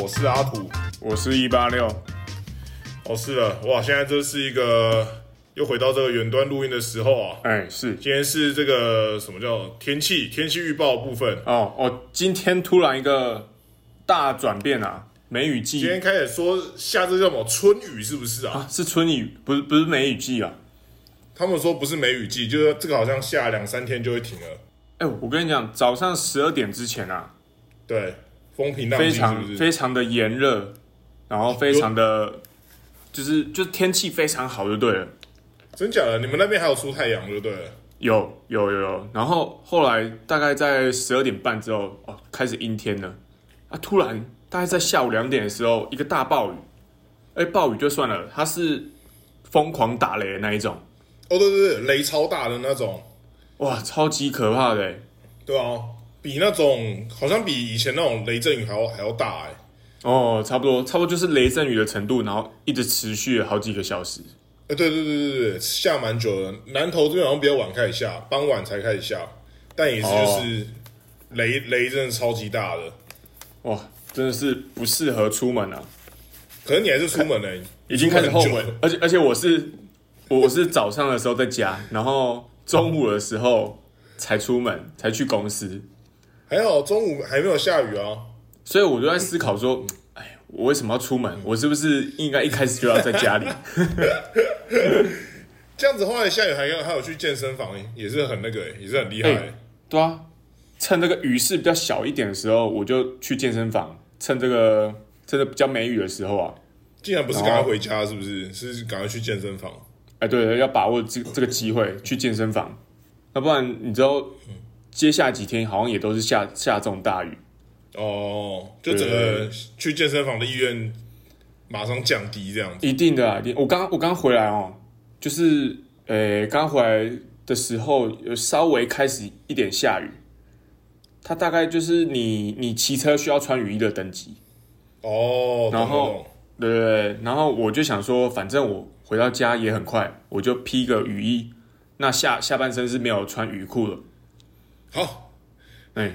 我是阿土。我是一八六，哦，是了，哇，现在这是一个又回到这个远端录音的时候啊。哎，是今天是这个什么叫天气天气预报部分。哦哦，今天突然一个大转变啊，梅雨季今天开始说下这叫什么春雨是不是啊？啊，是春雨，不是不是梅雨季啊。他们说不是梅雨季，就是这个好像下两三天就会停了。哎，我跟你讲，早上十二点之前啊，对，风平浪非静非？常非常的炎热，然后非常的，就是就是天气非常好就对了。真假的？你们那边还有出太阳就对了。有有有有，然后后来大概在十二点半之后，哦，开始阴天了。啊，突然大概在下午两点的时候，一个大暴雨。哎，暴雨就算了，它是疯狂打雷的那一种，哦，对对对，雷超大的那种，哇，超级可怕的欸。对啊，比那种好像比以前那种雷阵雨还要还要大哎。哦，差不多，差不多就是雷阵雨的程度，然后一直持续了好几个小时。哎，对对对对对，下蛮久的。南投这边好像比较晚开始下，傍晚才开始下，但也是就是雷、雷真的超级大的。哇，真的是不适合出门啊，可能你还是出门了，已经开始后悔。而且而且我是我我是早上的时候在家，然后中午的时候才出门，才去公司。还好中午还没有下雨啊。所以我就在思考说，哎，我为什么要出门？我是不是应该一开始就要在家里？这样子后来下雨还要还有去健身房，也是很那个，也是很厉害。哎对啊，趁这个雨势比较小一点的时候，我就去健身房。趁这个趁着比较没雨的时候啊，竟然不是赶快回家，是不是？是赶快去健身房。哎，对对，要把握这这个机会去健身房，要不然你知道，接下来几天好像也都是下下这种大雨。哦，就整个去健身房的意愿马上降低，这样子。一定的啊，我刚我刚回来哦，就是呃，刚回来的时候有稍微开始一点下雨，它大概就是你你骑车需要穿雨衣的等级，哦，然后对对对，然后我就想说，反正我回到家也很快，我就披个雨衣，那下下半身是没有穿雨裤的，好哎，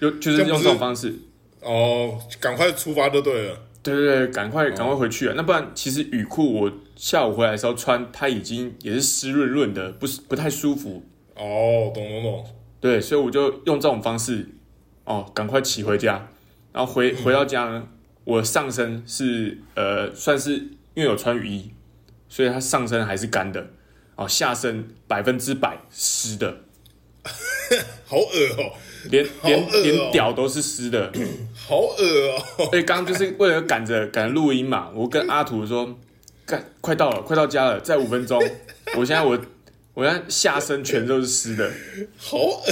就就是用这种方式，哦，赶快出发就对了。对对对，赶快赶快回去啊！那不然其实雨裤我下午回来的时候穿，它已经也是湿润润的，不是不太舒服。哦，懂懂懂。对，所以我就用这种方式，哦，赶快骑回家，然后回回到家呢，我上身是呃算是因为有穿雨衣，所以它上身还是干的，哦，下身百分之百湿的，好恶哦、连连连屌都是湿的。好恶哦、所以刚刚就是为了赶着赶录音嘛，我跟阿土说，赶快到了，快到家了，再五分钟。我现在我我现在下身全都是湿的，好恶，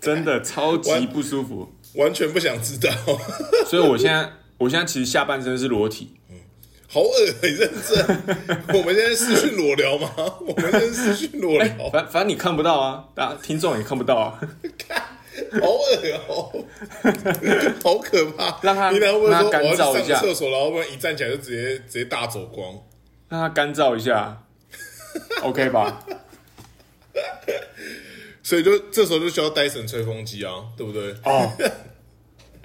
真的超级不舒服。完全不想知道。所以我现在我现在其实下半身是裸体，好恶，你认真？我们现在视讯裸聊吗？我们现在视讯裸哎、聊，反反正你看不到啊，大家听众也看不到啊。好恶哦、好可怕。让他你等下会不会让它说我要干燥一下去上厕所，然后不然一站起来就直接直接大走光？让他干燥一下，OK 吧？所以就这时候就需要戴森吹风机啊，对不对？哦，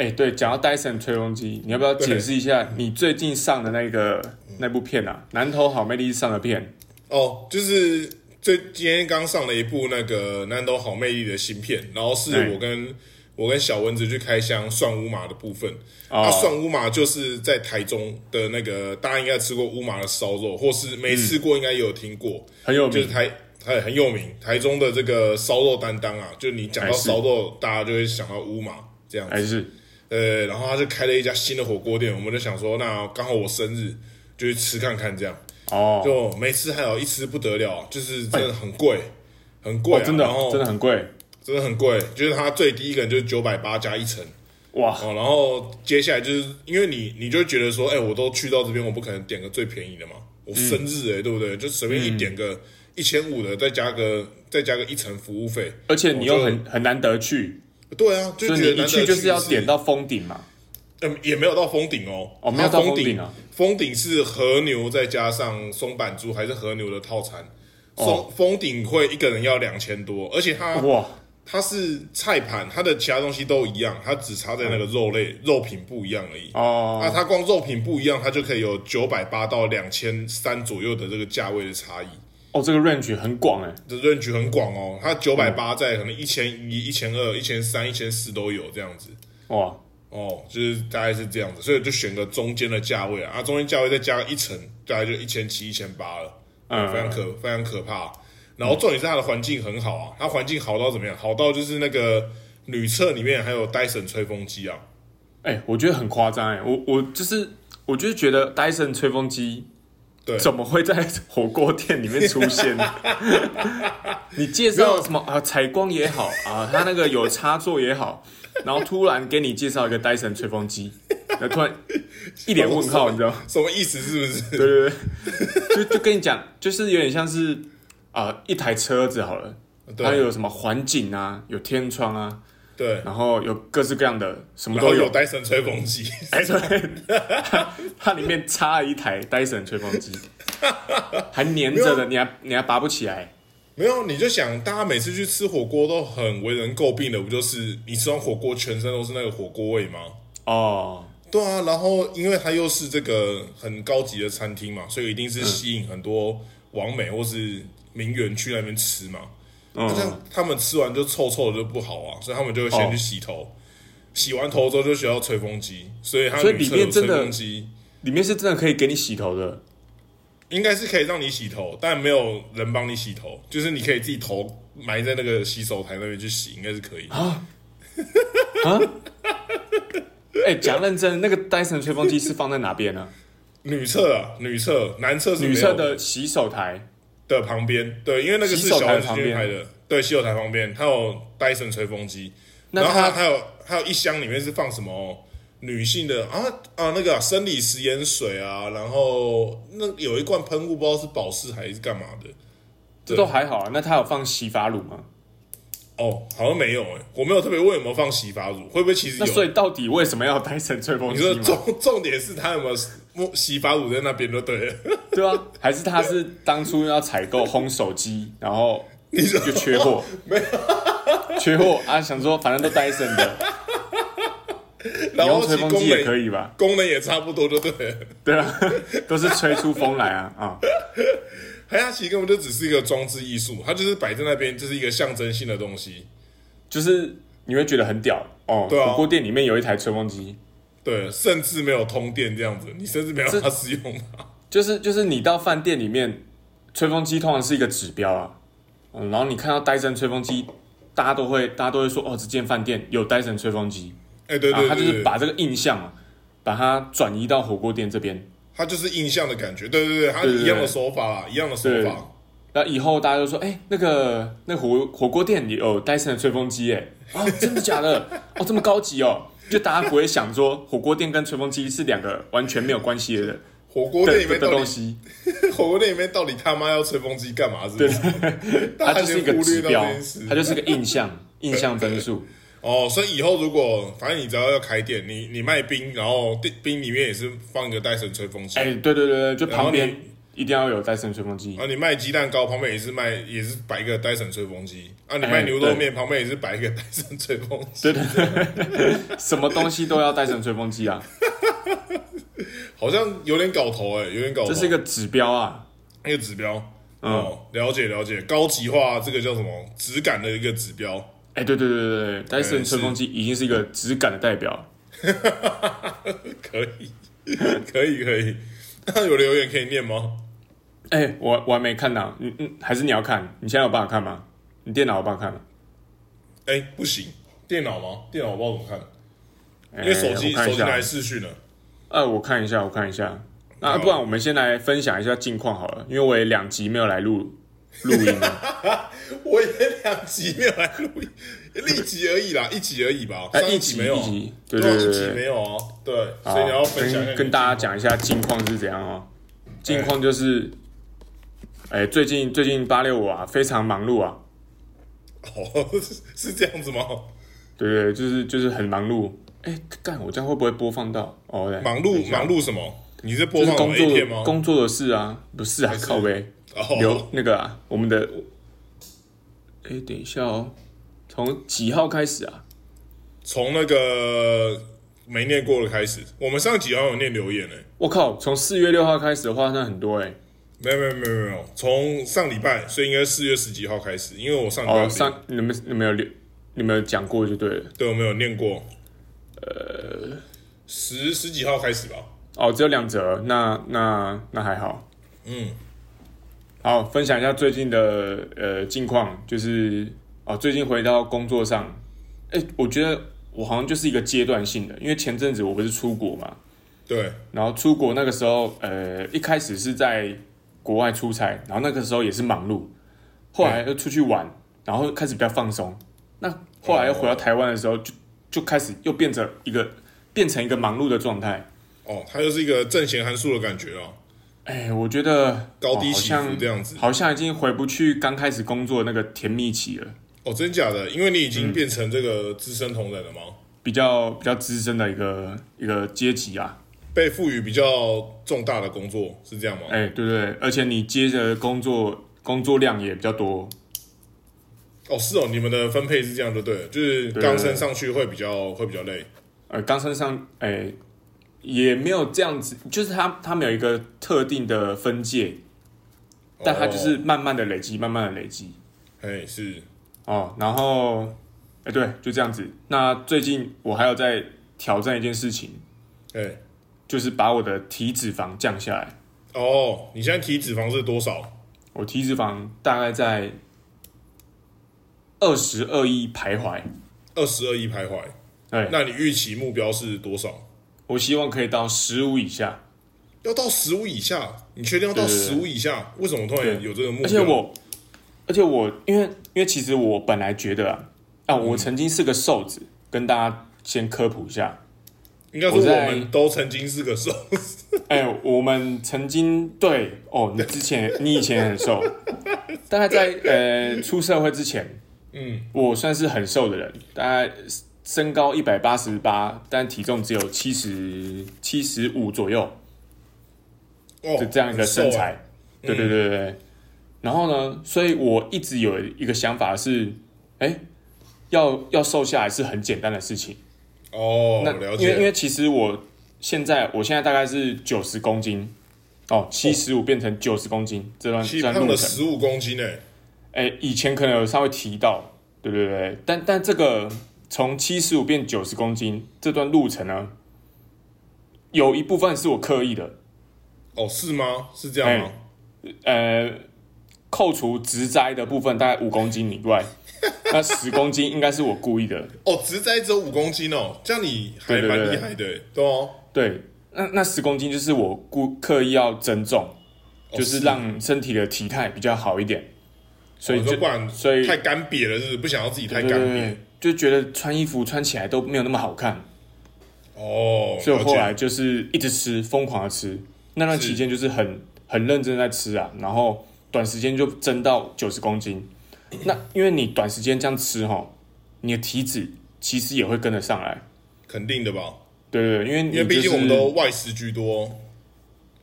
哎、对，讲到 Dyson 吹风机，你要不要解释一下你最近上的那个那部片啊？南投好魅力上的片，哦，就是最今天刚上了一部那个南投好魅力的新片，然后是哎我跟我跟小蚊子去开箱算乌马的部分。哦那涮乌马就是在台中的那个，大家应该吃过乌马的烧肉，或是没吃过应该也有听过，很有名。就是台台很有名，台中的这个烧肉担当啊，就你讲到烧肉，大家就会想到乌马这样子。还是呃，然后他就开了一家新的火锅店，我们就想说，那刚好我生日就去吃看看这样。哦，就没吃还有一吃不得了，就是真的很贵，很贵、啊哦真的然后真的很贵。真的很贵，就是它最低一个人就是九百八加一层。哇！哦，然后接下来就是因为你你就会觉得说，哎、我都去到这边，我不可能点个最便宜的嘛，我生日哎、对不对？就随便一点个一千五的，再加个再加个一层服务费，而且你又很很难得去，对啊，就觉得你一去就是要次点到封顶嘛。嗯，也没有到封顶哦。哦没有到它顶封顶啊。封顶是和牛再加上松板猪，还是和牛的套餐？哦封封顶会一个人要两千多，而且它哇，它是菜盘，它的其他东西都一样，它只差在那个肉类、肉品不一样而已。哦，那它光肉品不一样，它就可以有九百八到两千三左右的这个价位的差异。哦，这个 range 很广哎，这 range 很广哦，它九百八在可能一千一、一千二、一千三、一千四都有这样子。哇，哦，就是大概是这样子，所以就选个中间的价位啊，啊，中间价位再加一层，大概就一千七、一千八了，嗯非常可非常可怕。然后重点是它的环境很好啊，它环境好到怎么样？好到就是那个女厕里面还有 Dyson 吹风机啊，哎、我觉得很夸张哎，我我就是我就是觉得 Dyson 吹风机对怎么会在火锅店里面出现？你介绍什么啊？采光也好啊，它那个有插座也好，然后突然给你介绍一个 Dyson 吹风机，那突然一脸问号，你知道？什么意思？是不是？对对对，就就跟你讲，就是有点像是啊、一台车子好了，它有什么环境啊，有天窗啊，对，然后有各式各样的什么都有都有。Dyson 吹风机，哎，对，它里面插了一台 Dyson 吹风机，还粘着的，你还你还拔不起来。没有，你就想，大家每次去吃火锅都很为人诟病的，不就是你吃完火锅全身都是那个火锅味吗？哦，对啊，然后因为它又是这个很高级的餐厅嘛，所以一定是吸引很多网美或是名媛去那边吃嘛。那这嗯，样他们吃完就臭臭的就不好啊，所以他们就会先哦去洗头，洗完头之后就需要吹风机，所以它所以里女厕有吹面真的风机，里面是真的可以给你洗头的。应该是可以让你洗头，但没有人帮你洗头，就是你可以自己头埋在那个洗手台那边去洗，应该是可以。哎，讲认真，那个 Dyson 吹风机是放在哪边呢？女厕啊，女厕，男厕是女厕的洗手台。的旁边，对，因为那个是小丸子台旁边拍的，对，洗手台旁边，它有 Dyson 吹风机，然后它它还有还有一箱里面是放什么女性的啊啊那个、啊、生理食盐水啊，然后那有一罐喷雾，不知道是保湿还是干嘛的。这都还好啊。那它有放洗发乳吗？哦，好像没有哎、我没有特别问有没有放洗发乳，会不会其实有？那所以到底为什么要 Dyson 吹风机你说机？重重点是它有没有摸洗发乳在那边就对了。对啊，还是他是当初要采购烘手机，然后你说就缺货，没有缺货啊，想说反正都 Dyson 的，你 然后用吹风机也可以吧？功能也差不多就对了。对啊，都是吹出风来啊啊！海它其实根本就只是一个装置艺术，它就是摆在那边，就是一个象征性的东西。就是你会觉得很屌哦。对啊火锅店里面有一台吹风机，对，甚至没有通电这样子，你甚至没有办法使用它。就是就是你到饭店里面，吹风机通常是一个指标啊。嗯，然后你看到 Dyson 吹风机，大家都会大家都会说哦，这间饭店有 Dyson 吹风机，哎、对啊，他就对对对，是把这个印象啊，把它转移到火锅店这边。它就是印象的感觉。对对对，它对对一样的手法啦，一样的手对法。那以后大家就说，哎、那个那火火锅店里有 Dyson 的吹风机，哎，啊，真的假的？哦，这么高级哦，就大家不会想说火锅店跟吹风机是两个完全没有关系的火锅店里面的东西，火锅店里面到底他妈要吹风机干嘛？是不是？它就是一个指标它就是个印象，印象分数。哦，所以以后如果反正你只要要开店，你你卖冰，然后冰冰里面也是放一个戴森吹风机。哎、对对对对，就旁边一定要有 Dyson 吹风机啊，。你卖鸡蛋糕旁边也是卖，也是摆一个戴森吹风机。啊，你哎卖牛肉面旁边也是摆一个戴森吹风机。对对对，什么东西都要 Dyson 吹风机啊，好像有点搞头哎、有点搞头。这是一个指标啊。一个指标。嗯哦，了解了解，高级化这个叫什么质感的一个指标。哎、对对对对对，Dyson 是吹风机已经是一个质感的代表。可以，可以，可以。那 有留言可以念吗？哎、我我还没看到，嗯嗯，还是你要看？你现在有办法看吗？你电脑有办法看吗？哎、不行，电脑吗？电脑我不知道怎么看，因因为手机手机来视讯了。呃，我看一下，我看一下。那好不然我们先来分享一下近况好了，因为我也两集没有来录录音了。我也两集没有来录音，一集而已啦，一集而已吧。哎、上一集集没有啊，一集。没有哦。对，所以你要分跟跟大家近讲一下近况是怎样哦。近况就是，哎、最近最近八六五啊，非常忙碌啊。哦，是 是这样子吗？对对，对就是就是很忙碌。哎、干，我这样会不会播放到？哦，对忙碌忙碌什么？你是播就是放工作片吗？工作的事啊，不是啊，是靠呗。哦。留那个啊，我们的，哎、等一下哦，从几号开始啊？从那个没念过的开始，我们上几号有念留言呢、我靠，从四月六号开始的话，那很多哎、没有没有没有没有，从上礼拜，所以应该四月十几号开始，因为我上礼拜上你们你们有留你们有讲过就对了。对我没有念过，呃，十十几号开始吧。哦，只有两折，那那那还好。嗯，好，分享一下最近的呃近况，就是哦，最近回到工作上，哎、我觉得我好像就是一个阶段性的，因为前阵子我不是出国嘛，对，然后出国那个时候，呃，一开始是在国外出差，然后那个时候也是忙碌，后来又出去玩，然后开始比较放松。那后来又回到台湾的时候，就就开始又变成一个变成一个忙碌的状态。哦，它就是一个正弦函数的感觉哦，哎，我觉得高低像伏这样子。好像已经回不去刚开始工作的那个甜蜜期了，哦，真假的？因为你已嗯经变成这个资深同仁了吗？比较比较资深的一个一个阶级啊。被赋予比较重大的工作是这样吗？哎，对对，而且你接着工作工作量也比较多。哦，是哦，你们的分配是这样就对了，就是对刚升上去会比较会比较累。呃，刚升上，哎、也没有这样子，就是他他们有一个特定的分界，但它就是慢慢的累积，慢慢的累积哎是哦。然后，哎、对，就这样子。那最近我还有在挑战一件事情，哎就是把我的体脂肪降下来。哦，你现在体脂肪是多少？我体脂肪大概在二十二亿徘徊，二十二亿徘徊。哎，那你预期目标是多少？我希望可以到十五以下。要到十五以下？你确定要到十五以下？为什么突然有这个目标？而且我，而且我，因为因为其实我本来觉得啊，啊，我曾经是个瘦子，跟大家先科普一下。应该说我们都曾经是个瘦子。哎、我们曾经对哦，你之前 你以前很瘦，大概在呃出社会之前，嗯，我算是很瘦的人，大概身高一百八十八，但体重只有七十七十五左右哦，就这样一个身。材。对对对对对。然后呢，所以我一直有一个想法是，哎、要要瘦下来是很简单的事情。哦，那了因为因。为其实我现在我现在大概是九十公斤，哦，七十五变成九十公斤这段这段路程，十五公斤诶。哎、以前可能有稍微提到，对对对，但但这个从七十五变九十公斤这段路程呢，有一部分是我刻意的，哦，是吗？是这样吗？呃，扣除植栽的部分大概五公斤以外，那十公斤应该是我故意的，哦，植栽只有五公斤哦，这样你还蛮厉害的诶，对哦。对，那那十公斤就是我故刻意要增重。哦就是让身体的体态比较好一点，所以就哦不然所以太干瘪了，是不是？不想要自己太干瘪就觉得穿衣服穿起来都没有那么好看，哦。所以我后来就是一直吃，疯狂的吃。那段期间就是很很认真在吃啊，然后短时间就增到九十公斤。那因为你短时间这样吃哈，你的体脂其实也会跟得上来。肯定的吧？对对对，因为你因为毕竟我们都外食居多。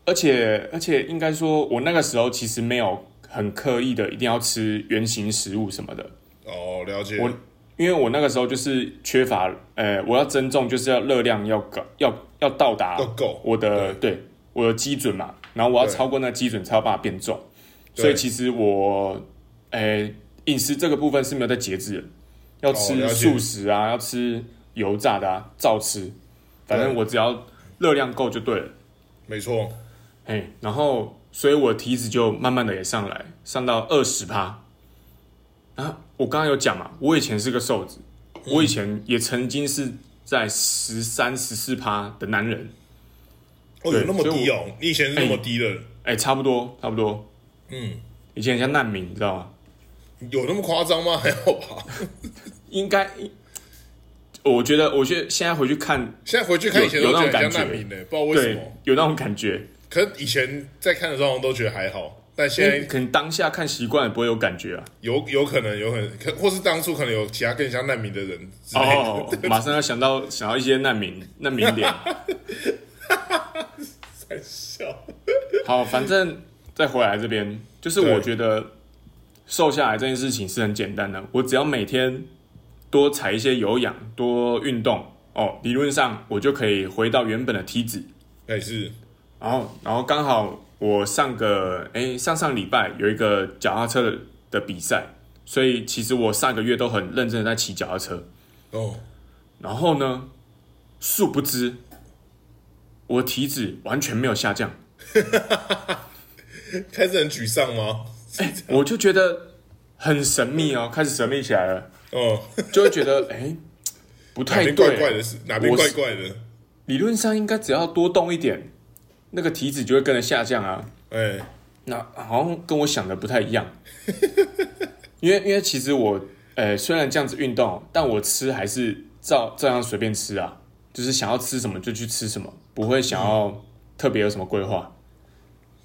而且而且应该说，我那个时候其实没有很刻意的一定要吃原形食物什么的。哦，了解。我因为我那个时候就是缺乏，呃，我要增重就是要热量要高，要要到达要够我的对。我的基准嘛，然后我要超过那基准才有办法变重，所以其实我，呃，饮食这个部分是没有在节制的，要哦吃素食啊，要吃油炸的啊，照吃，反正我只要热量够就对了，没错。哎，然后所以我体脂就慢慢的也上来，上到二十趴。啊，我刚刚有讲嘛，我以前是个瘦子，我以前也曾经是在十三、十四趴的男人，哦，对有那么低哦？你以前是那么低的？哎，差不多，差不多。嗯，以前很像难民，你知道吗？有那么夸张吗？还好吧。应该，我觉得，我觉得现在回去看，现在回去看以前都有那种感觉不知道为什对么。，有那种感觉。可是以前在看的时候都觉得还好，但现在可能当下看习惯也，不会有感觉啊。有有可能有可能，可或是当初可能有其他更像难民的人之类的。哦，马上要想到想到一些难民难民脸。在笑。好，反正再回来这边，就是对我觉得瘦下来这件事情是很简单的，我只要每天多踩一些有氧，多运动哦，理论上我就可以回到原本的体脂。哎是，然后，然后刚好我上个哎上上礼拜有一个脚踏车的的比赛，所以其实我上个月都很认真的在骑脚踏车。哦，然后呢，殊不知我体脂完全没有下降，开始很沮丧吗？我就觉得很神秘哦，开始神秘起来了，哦，就会觉得哎不太对，怪怪的是哪边怪怪的？理论上应该只要多动一点，那个体脂就会跟着下降啊。哎，那好像跟我想的不太一样，因为因为其实我呃虽然这样子运动，但我吃还是照照样随便吃啊，就是想要吃什么就去吃什么，不会想要特别有什么规划。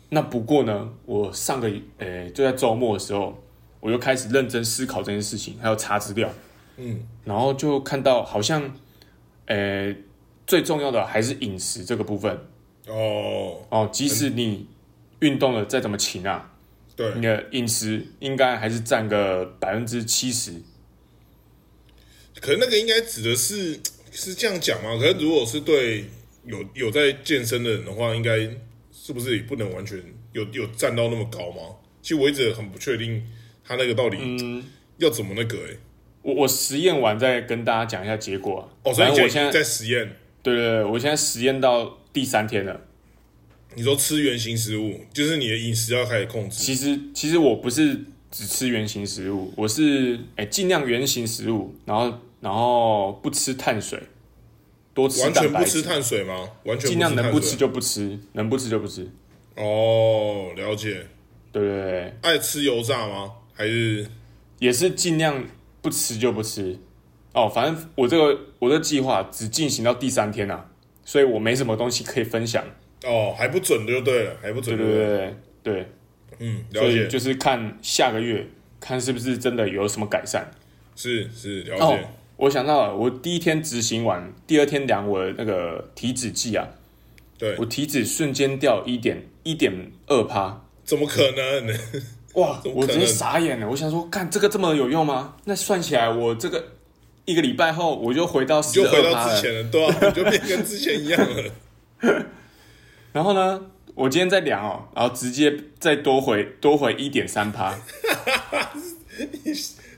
那不过呢，我上个呃就在周末的时候，我又开始认真思考这件事情，还有查资料，嗯，然后就看到好像呃最重要的还是饮食这个部分哦，哦，即使你运动了再怎么勤啊。对你，的饮食应该还是占个百分之七十。可是那个应该指的是是这样讲吗？可是如果是对有有在健身的人的话，应该是不是也不能完全有有站到那么高吗？其实我一直很不确定他那个到底嗯，要怎么那个哎、我我实验完再跟大家讲一下结果啊。哦，所以我现在你现在在实验，对对对，我现在实验到第三天了。你说吃原形食物，就是你的饮食要开始控制。其实其实我不是只吃原形食物，我是哎尽量原形食物，然后然后不吃碳水，多吃完全不吃碳水吗？完全尽量能不吃就不吃，能不吃就不吃。哦，了解。对对对，爱吃油炸吗？还是也是尽量不吃就不吃。哦，反正我这个我的计划只进行到第三天啊，所以我没什么东西可以分享。哦还不准就对了，还不准对就对了。对对对对，嗯，了解，所以就是看下个月看是不是真的有什么改善。是是了哦解。，我想到了，我第一天执行完，第二天量我的那个体脂计啊，对我体脂瞬间掉一点一点二趴，怎么可能？哇！我直接傻眼了。我想说，看这个这么有用吗？那算起来，我这个一个礼拜后我就回到十就回二趴了。到之前了，对啊，你就变跟之前一样了。然后呢，我今天再量哦，然后直接再多回多回一点三趴。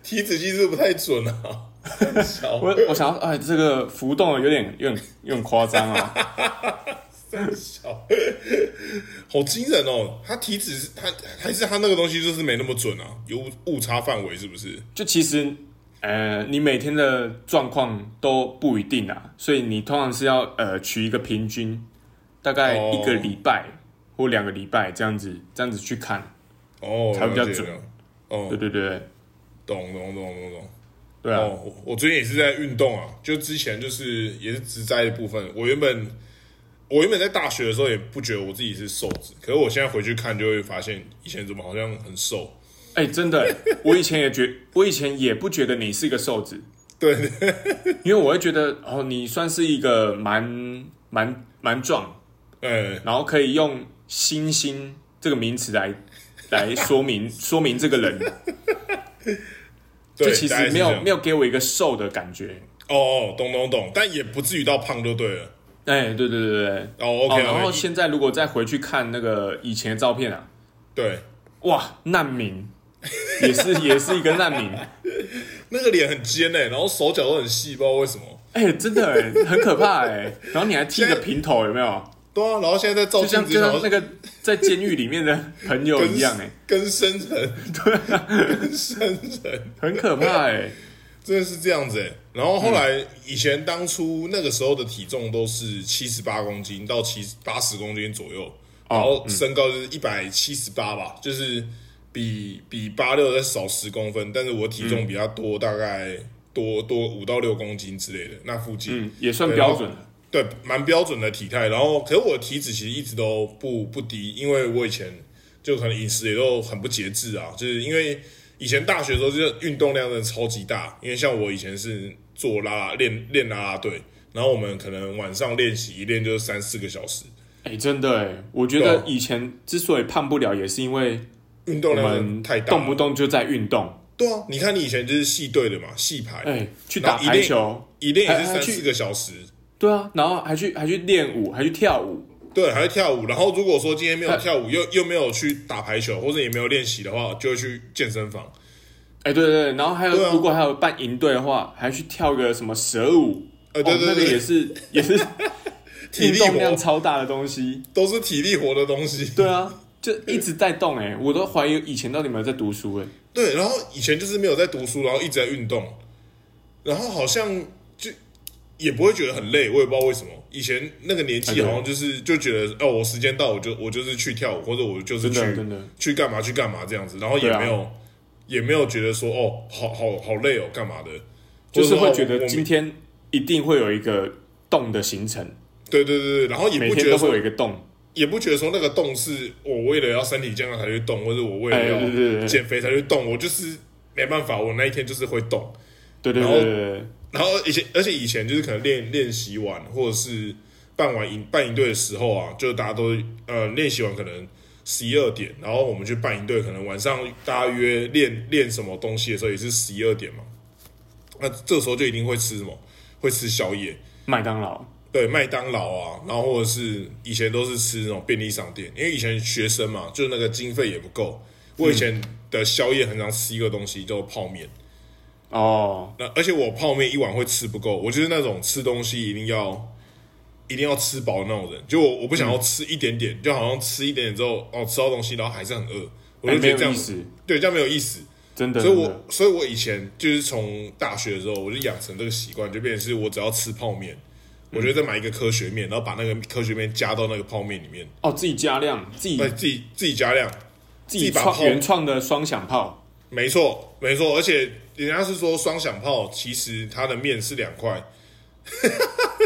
体脂机是不太准啊？小 我我想要，哎，这个浮动有点有点有点夸张啊。小，好惊人哦！他体脂是他还是他那个东西就是没那么准啊，有误差范围是不是？就其实，呃，你每天的状况都不一定啊，所以你通常是要呃取一个平均，大概哦一个礼拜或两个礼拜这样子，这样子去看。哦，才比较准。哦对，对对懂懂懂懂懂。对啊，我最近也是在运动啊，就之前就是也是植栽的部分。我原本我原本在大学的时候也不觉得我自己是瘦子，可是我现在回去看就会发现，以前怎么好像很瘦。哎、真的欸，我以前也觉，我以前也不觉得你是一个瘦子，对，因为我会觉得哦，你算是一个蛮蛮蛮壮，哎，然后可以用“星星”这个名词来来说明说明这个人，对，就其实没有没有给我一个瘦的感觉。哦哦，懂懂懂，但也不至于到胖就对了。哎、对对对对对。哦，OK，哦，然后现在如果再回去看那个以前的照片啊，对，哇，难民 也是也是一个难民，那个脸很尖哎，然后手脚都很细，不知道为什么。哎、真的哎，很可怕哎。然后你还剃个平头，有没有？对啊，然后现在在照就像镜子，然后就像那个在监狱里面的朋友一样哎，跟生人，对啊，跟生人。很可怕哎。真的是这样子哎。然后后来以前当初那个时候的体重都是七十八公斤到七八十公斤左右，然后身高就是一百七十八吧，就是比比八六再少十公分，但是我体重比他多大概多多五到六公斤之类的，那附近。嗯，也算标准了。对，蛮标准的体态。然后，可是我的体脂其实一直都不不低，因为我以前就可能饮食也都很不节制啊，就是因为以前大学的时候，就是运动量真的超级大。因为像我以前是做啦啦练练拉拉队，然后我们可能晚上练习一练就是三四个小时，哎、真的哎，我觉得以前之所以胖不了，也是因为运动的太大。了，动不动就在运动，对啊，你看你以前就是系队的嘛，系排，哎，去打排球，一练也是三四个小时，对啊，然后还去还去练舞，还去跳舞，对，还会跳舞。然后如果说今天没有哎。跳舞，又又没有去打排球，或者也没有练习的话，就会去健身房。哎，对对对，然后还有、啊。如果还有办营队的话，还去跳个什么蛇舞，呃，对哦那个对对，也是也是 体力运动量活超大的东西。都是体力活的东西。对啊，就一直在动哎、我都怀疑以前到底有没有在读书哎、对，然后以前就是没有在读书，然后一直在运动，然后好像就也不会觉得很累，我也不知道为什么。以前那个年纪好像就是就觉得哦，我时间到我就我就是去跳舞，或者我就是去去干嘛去干嘛这样子，然后也没有、也没有觉得说哦，好好好累哦，干嘛的，就是会觉得今天一定会有一个动的行程，对对对对，然后也不觉得会有一个动。也不觉得说那个动是我为了要身体健康才去动，或者我为了要减肥才去动，我就是没办法，我那一天就是会动。对对对然后以前，而且以前就是可能练练习完，或者是办完营办营队的时候啊，就是大家都呃练习完可能十一二点，然后我们去办营队，可能晚上大家约练练什么东西的时候也是十一二点嘛。那这时候就一定会吃什么？会吃宵夜，麦当劳。对，麦当劳啊，然后或者是以前都是吃那种便利商店，因为以前学生嘛，就是那个经费也不够。我以前的宵夜很常吃一个东西叫泡面。哦，那而且我泡面一碗会吃不够，我就是那种吃东西一定要一定要吃饱的那种人。就我我不想要吃一点点，就好像吃一点点之后，哦，吃到东西然后还是很饿，我就觉得这样、有意思，对这样没有意思。真的。所以我所以我以前就是从大学的时候，我就养成这个习惯，就变成是我只要吃泡面，我觉得再买一个科学面，然后把那个科学面加到那个泡面里面，哦，自己加量，自己，自己自己加量。自己原创的双响炮。没错，没错，而且人家是说双响炮，其实它的面是两块。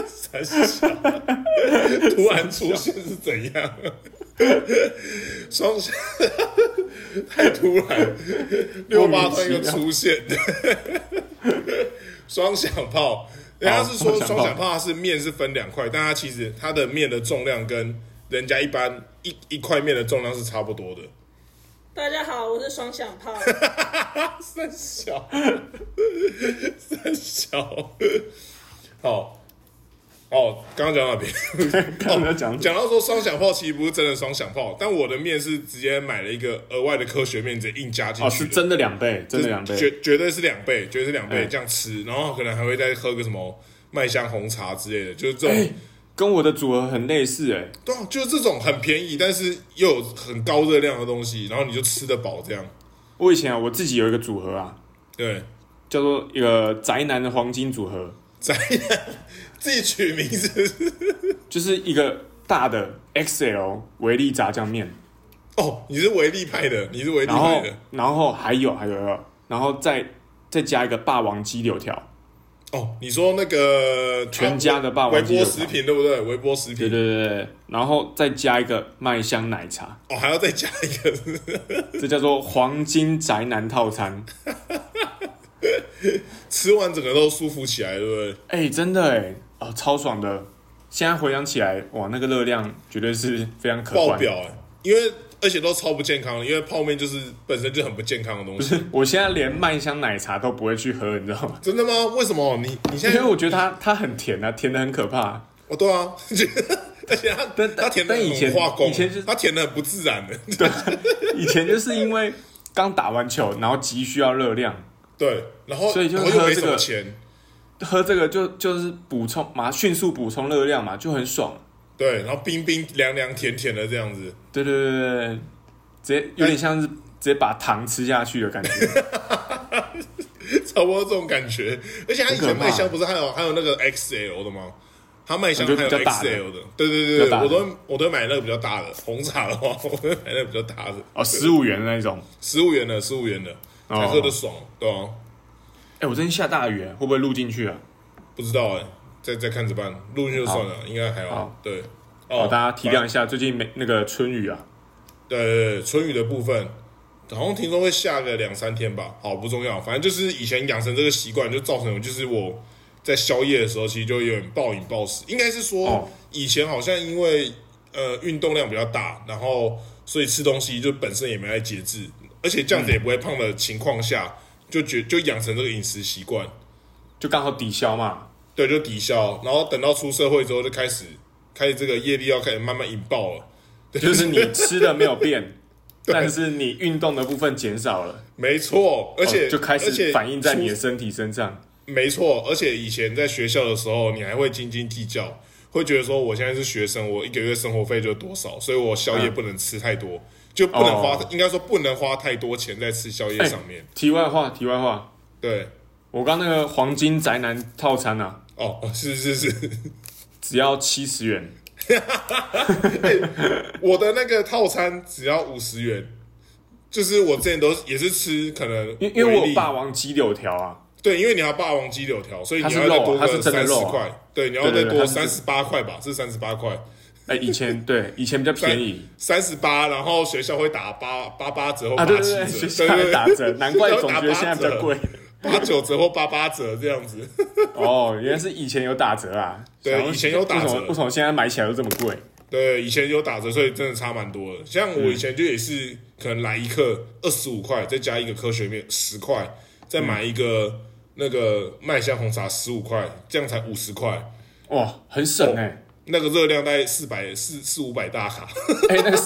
三小，突然出现是怎样？双响太突然，六八突然又出现，双响炮。人家是说好双响炮双响炮它是面是分两块，但它其实它的面的重量跟人家一般一一块面的重量是差不多的。大家好，我是双响炮。三小，三小，好，哦，刚刚讲到哪边？刚才讲讲到说双响炮其实不是真的双响炮，但我的面是直接买了一个额外的科学面，直接硬加进哦，去的。是真的两倍，真的两倍。绝绝对是两倍，绝对是两倍哎这样吃，然后可能还会再喝个什么麦香红茶之类的，就是这种，哎，跟我的组合很类似哎。对啊，就是这种很便宜，但是又有很高热量的东西，然后你就吃得饱，这样，我以前啊，我自己有一个组合啊，对，叫做一个宅男的黄金组合，宅男自己取名字就是一个大的 XL 维力炸酱面，哦，你是维力派的，你是维力然后派的然后还有还有，然后再再加一个霸王鸡柳条，哦。你说那个全家的霸王微鸡柳条波食品对不对？微波食对品对对对，然后再加一个麦香奶茶，哦，还要再加一个，这叫做黄金宅男套餐。吃完整个都舒服起来，对不对？哎、真的哎，哦，超爽的。现在回想起来，哇，那个热量绝对是非常可怕。爆表哎、因为而且都超不健康的，因为泡面就是本身就很不健康的东西。不是，我现在连麦香奶茶都不会去喝，你知道吗？真的吗？为什么？你你现在因为我觉得它它很甜啊，甜的很可怕。哦，对啊，而且它但它甜的很化工，以前就是它甜的很不自然的。对 以前就是因为刚打完球，然后急需要热量，对，然后所以就喝这个喝这个就就是补充嘛，迅速补充热量嘛，就很爽。对，然后冰冰凉凉甜甜的这样子。对对对对对，直接有点像是直接把糖吃下去的感觉。差不多这种感觉。而且他以前很可怕麦香不是还有还有那个 XL 的吗？他卖香就还有 XL 的，对对对对，我都我都买那个比较大的。红茶的话，我都买那个比较大的，哦，十五元的那种。十五元的，十五元的才哦喝得爽，对啊？哎、我最近下大雨，会不会录进去啊？不知道哎，再再看着办，录进去就算了，应该还好好。对，哦，大家体谅一下，最近没那个春雨啊，对对对，春雨的部分，好像听说会下个两三天吧。好，不重要，反正就是以前养成这个习惯，就造成就是我在宵夜的时候，其实就有点暴饮暴食。应该是说，哦以前好像因为呃运动量比较大，然后所以吃东西就本身也没在节制，而且这样子也不会胖的情况下，就觉就养成这个饮食习惯，就刚好抵消嘛。对，就抵消。然后等到出社会之后，就开始开始这个业力要开始慢慢引爆了。就是你吃的没有变，但是你运动的部分减少了，没错，而且、哦就开始反映在你的身体身上。没错，而且以前在学校的时候，你还会斤斤计较，会觉得说我现在是学生，我一个月生活费就多少，所以我宵夜不能吃太多，就不能花，哦。应该说不能花太多钱在吃宵夜上面。题外话，题外话，对，我刚那个黄金宅男套餐啊，哦，是是是，只要七十元，我的那个套餐只要五十元，就是我之前都也是吃可能因因为我霸王鸡柳条啊，对，因为你要霸王鸡柳条，所以你要再多个三十块，对，你要再多三十八块吧，是三十八块。哎、以前对以前比较便宜三十八，然后学校会打八八八折或啊，八七折，对对对，学校会打折，难怪总觉得现在比较贵。八九折或八八折这样子。哦，原来是以前有打折啊。对以前有打折为什么为什么现在买起来都这么贵？对，以前有打折，所以真的差蛮多的。像我以前就也是，可能来一克二十五块，再加一个科学面十块，再买一个那个麦香红茶十五块，这样才五十块。哇，很省哎、那个热量大概四百四四五百大卡，哎、那个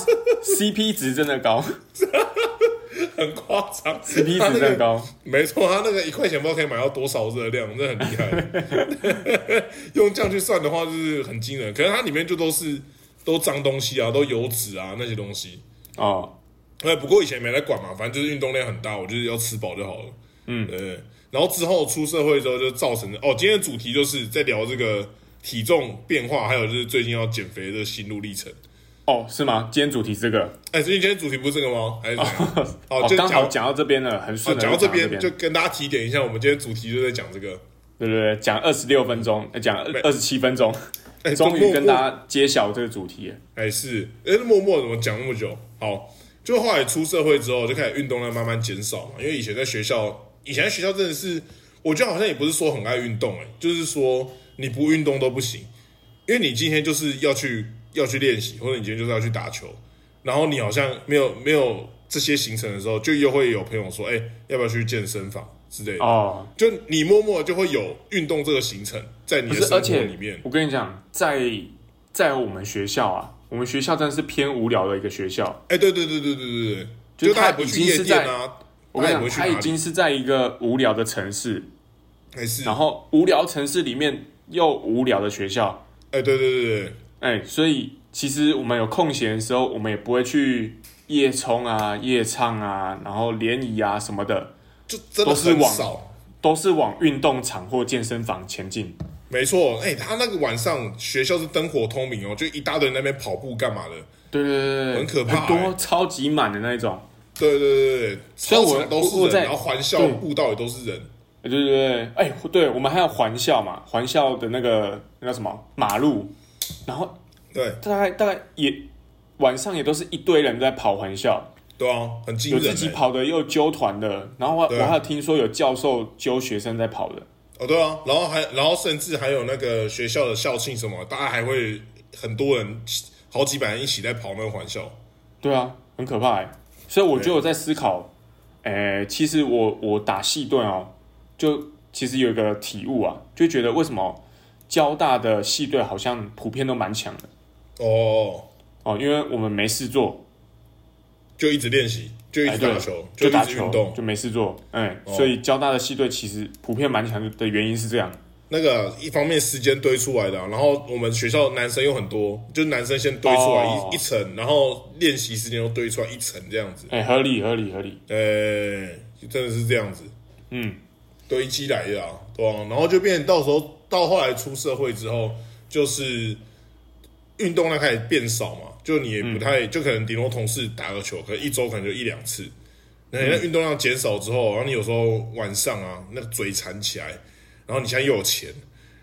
CP 值真的高 很夸张。，CP 值真的高。没错，他那个一块钱不知道可以买到多少热量，真的很厉害。用这样去算的话，就是很惊人。可是它里面就都是都脏东西啊，都油脂啊那些东西。哦，哎，不过以前没来管嘛，反正就是运动量很大，我就是要吃饱就好了。嗯，对。然后之后出社会之后，就造成哦，今天的主题就是在聊这个体重变化，还有就是最近要减肥的心路历程。哦，是吗？今天主题是这个。哎，最近今天主题不是这个吗？还是怎样？好，哦，就刚好讲讲到这边了，很。讲到这边边，就跟大家提点一下，我们今天主题就在讲这个。对对对，讲二十六分钟，呃讲没二十七分钟，哎，终于跟大家揭晓这个主题了。哎是，哎默默怎么讲那么久？好，就后来出社会之后，就开始运动量慢慢减少嘛。因为以前在学校，以前在学校真的是，我觉得好像也不是说很爱运动，哎，就是说你不运动都不行，因为你今天就是要去要去练习，或者你今天就是要去打球，然后你好像没有没有这些行程的时候，就又会有朋友说，哎，要不要去健身房？之类的？哦，就你默默就会有运动这个行程在你，的生活里面。我跟你讲，在在我们学校啊，我们学校真的是偏无聊的一个学校。哎，对对对对对对对，就他大家不去夜已经是在店啊，我跟你讲，他已经是在一个无聊的城市，还是。然后无聊城市里面又无聊的学校，哎，对对对对，哎，所以其实我们有空闲的时候，我们也不会去夜冲啊、夜唱啊，然后联谊啊什么的，就真的都是往。都是往运动场或健身房前进。没错，哎，他那个晚上学校是灯火通明哦，就一大堆人那边跑步干嘛的？对对对对，很可怕很多哎超级满的那一种。对对对所以我都是人，然后环校对步道也都是人。对对对，哎、对我们还有环校嘛，环校的那个那叫什么？马路，然后对。大概大概也晚上也都是一堆人在跑环校，对啊，很惊人。有自己哎跑的，又揪团的，然后我对啊我还有听说有教授揪学生在跑的，哦，对啊，然后还然后甚至还有那个学校的校庆什么，大家还会很多人好几百人一起在跑那个环校。对啊，很可怕哎，所以我就有在思考，哎、其实我我打细盾哦，就其实有一个体悟啊，就觉得为什么交大的系队好像普遍都蛮强的。哦，哦，因为我们没事做，就一直练习，就一直打球，就打球。就没事做，哎、哦。所以交大的系队其实普遍蛮强的原因是这样，那个一方面时间堆出来的啊、然后我们学校男生又很多，就是男生先堆出来一、哦。一层，然后练习时间又堆出来一层这样子。哎、合理合理合理，呃、真的是这样子。嗯，堆积来的啊，对啊，然后就变到时候到后来出社会之后，就是运动量开始变少嘛，就你也不太，就可能顶多同事打个球，可能一周可能就一两次。那你那运动量减少之后，然后你有时候晚上啊，那个嘴馋起来，然后你现在又有钱，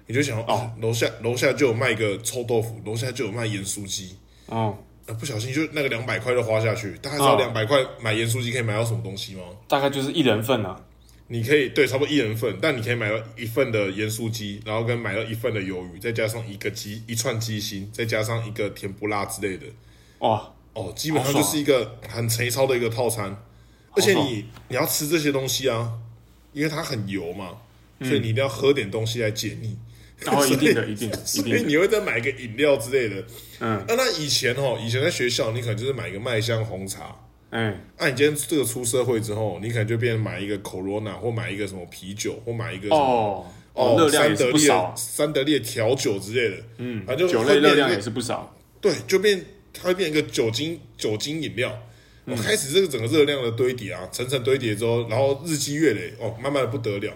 你就想哦，楼下楼下就有卖个臭豆腐，楼下就有卖盐酥鸡，哦，啊，不小心就那个两百块就花下去。大家知道哦两百块买盐酥鸡可以买到什么东西吗？大概就是一人份啊，你可以对差不多一人份，但你可以买到一份的盐酥鸡，然后跟买到一份的鱿鱼，再加上一个鸡一串鸡心，再加上一个甜不辣之类的。哇，哦，基本上就是一个很肥超的一个套餐。而且你你要吃这些东西啊，因为它很油嘛，所以你一定要喝点东西来解腻。然后一定的，一定 所以定，你会再买一个饮料之类的。嗯，那那以前哦，以前在学校，你可能就是买一个麦香红茶。哎，那、你今天这个出社会之后，你可能就变成买一个 Corona 或买一个什么啤酒，或买一个什么哦，哦，热量也三得利是不少的，三得利的调酒之类的。嗯，反正就酒类热量也是不少，对，就变它会变一个酒精酒精饮料。我、嗯开始这个整个热量的堆叠啊，层层堆叠之后，然后日积月累，哦，慢慢的不得了。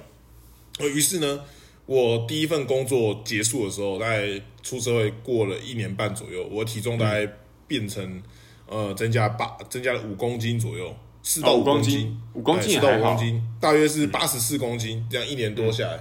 呃，于是呢，我第一份工作结束的时候，大概出社会过了一年半左右，我体重大概变成、呃增加八增加了五公斤左右，四到哦五五公斤。斤，五公斤哎四到五公斤，大约是八十四公斤，这样一年多下来。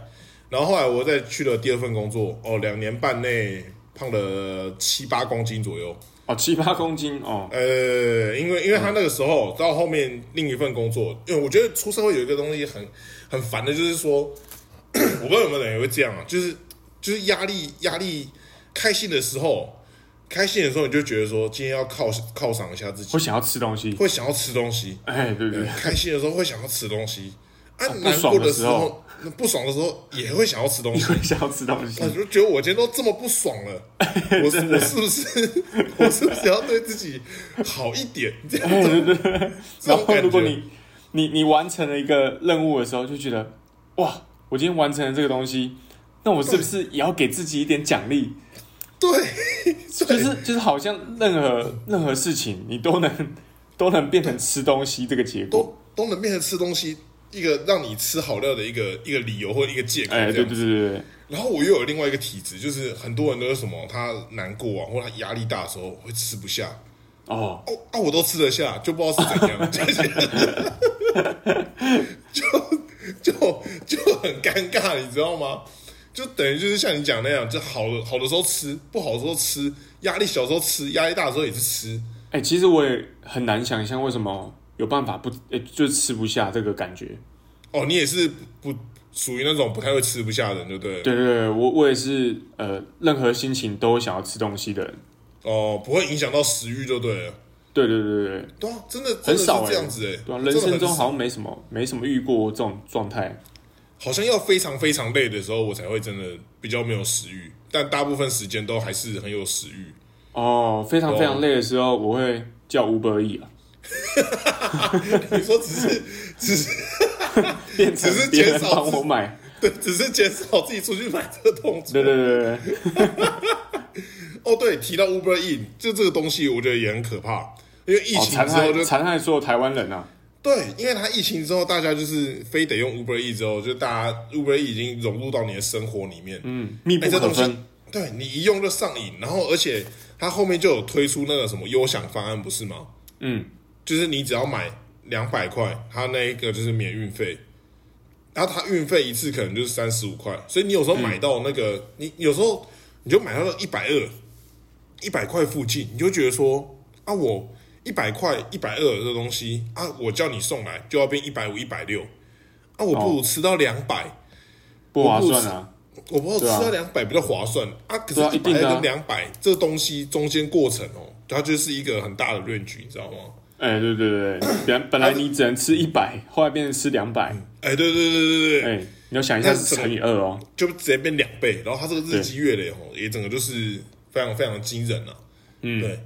然后后来我再去了第二份工作，哦，两年半内胖了七八公斤左右。哦，七八公斤哦，呃，因为因为他那个时候到后面另一份工作，因为我觉得出社会有一个东西很很烦的，就是说，我不知道有没有人也会这样啊，就是就是压力压力开心的时候，开心的时候你就觉得说今天要犒犒赏一下自己。会，想要吃东西，会想要吃东西，哎，对对对，开心的时候会想要吃东西，啊，不难过的时候，那不爽的时候也会想要吃东西。会想要吃东西。我，就觉得我今天都这么不爽了，我是我是不是 我是不是要对自己好一点？这样子，这然后。如果你你你完成了一个任务的时候，就觉得哇，我今天完成了这个东西，那我是不是也要给自己一点奖励？对，就是就是好像任何任何事情你都能都能变成吃东西这个结果。都都能变成吃东西一个让你吃好料的一个一个理由或者一个借口。哎，对对对对对，然后我又有另外一个体质，就是很多人都是什么，他难过啊，或者他压力大的时候会吃不下。哦，哦，啊，我都吃得下，就不知道是怎样，就 就就就很尴尬，你知道吗？就等于就是像你讲那样，就好的好的时候吃，不好的时候吃，压力小的时候吃，压力大的时候也是吃。哎，其实我也很难想象为什么有办法不哎就吃不下这个感觉。哦，你也是不属于那种不太会吃不下的人，对不对？对对对，我我也是呃，任何心情都会想要吃东西的人。哦，不会影响到食欲就对了。对对对对对，对啊，真的真很少哎、这样子哎、对啊，人生中好像没什么没什么遇过这种状态。好像要非常非常累的时候，我才会真的比较没有食欲，但大部分时间都还是很有食欲。哦，非常非常累的时候，我会叫 Uber E 啊，你说只是只是只是减少帮我买。对，只是减少自己出去买这个动作。对对对对对，哦，对，提到 Uber E，就这个东西，我觉得也很可怕，因为疫情之后就、害残害所有台湾人啊。对，因为它疫情之后，大家就是非得用 Uber E 之后，就大家 Uber E 已经融入到你的生活里面。嗯，密不哎这东西可分。对你一用就上瘾，然后而且它后面就有推出那个什么优享方案，不是吗？嗯，就是你只要买两百块，它那一个就是免运费，然后它运费一次可能就是三十五块，所以你有时候买到那个，你有时候你就买到一百二、一百块附近，你就觉得说啊，我一百块、一百二的东西啊，我叫你送来就要变一百五、一百六，啊，我不如吃到两百、不划算啊。我不知道吃到两百比较划算。啊，可是一百跟两百这个东西中间过程哦，它就是一个很大的论据，你知道吗？哎，对对对对，本来本来你只能吃一百，后来变成吃两百。哎，对对对对对，哎，你要想一下是乘以二哦。就直接变两倍，然后它这个日积月累哦，也整个就是非常非常惊人啊。嗯，对，